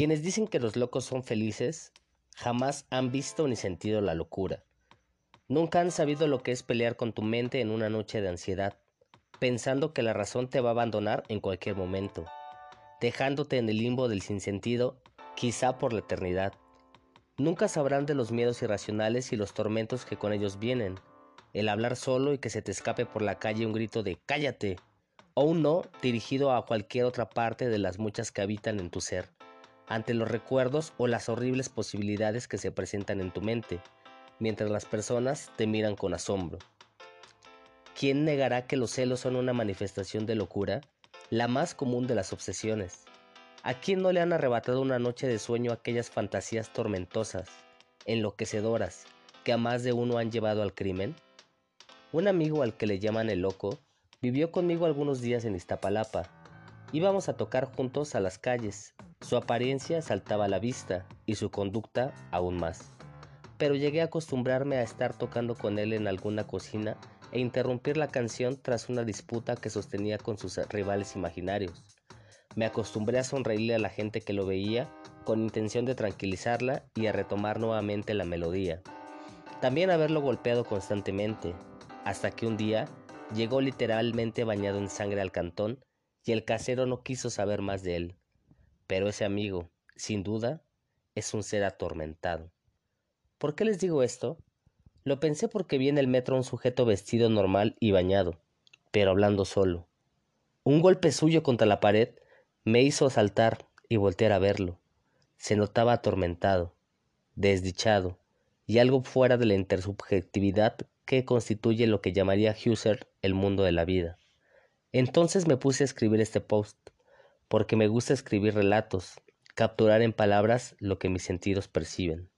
Quienes dicen que los locos son felices jamás han visto ni sentido la locura. Nunca han sabido lo que es pelear con tu mente en una noche de ansiedad, pensando que la razón te va a abandonar en cualquier momento, dejándote en el limbo del sinsentido, quizá por la eternidad. Nunca sabrán de los miedos irracionales y los tormentos que con ellos vienen, el hablar solo y que se te escape por la calle un grito de cállate, o un no dirigido a cualquier otra parte de las muchas que habitan en tu ser ante los recuerdos o las horribles posibilidades que se presentan en tu mente, mientras las personas te miran con asombro. ¿Quién negará que los celos son una manifestación de locura, la más común de las obsesiones? ¿A quién no le han arrebatado una noche de sueño aquellas fantasías tormentosas, enloquecedoras, que a más de uno han llevado al crimen? Un amigo al que le llaman el loco vivió conmigo algunos días en Iztapalapa. Íbamos a tocar juntos a las calles, su apariencia saltaba a la vista y su conducta aún más. Pero llegué a acostumbrarme a estar tocando con él en alguna cocina e interrumpir la canción tras una disputa que sostenía con sus rivales imaginarios. Me acostumbré a sonreírle a la gente que lo veía con intención de tranquilizarla y a retomar nuevamente la melodía. También a verlo golpeado constantemente, hasta que un día llegó literalmente bañado en sangre al cantón y el casero no quiso saber más de él. Pero ese amigo, sin duda, es un ser atormentado. ¿Por qué les digo esto? Lo pensé porque vi en el metro un sujeto vestido normal y bañado, pero hablando solo. Un golpe suyo contra la pared me hizo saltar y voltear a verlo. Se notaba atormentado, desdichado y algo fuera de la intersubjetividad que constituye lo que llamaría Husserl el mundo de la vida. Entonces me puse a escribir este post porque me gusta escribir relatos, capturar en palabras lo que mis sentidos perciben.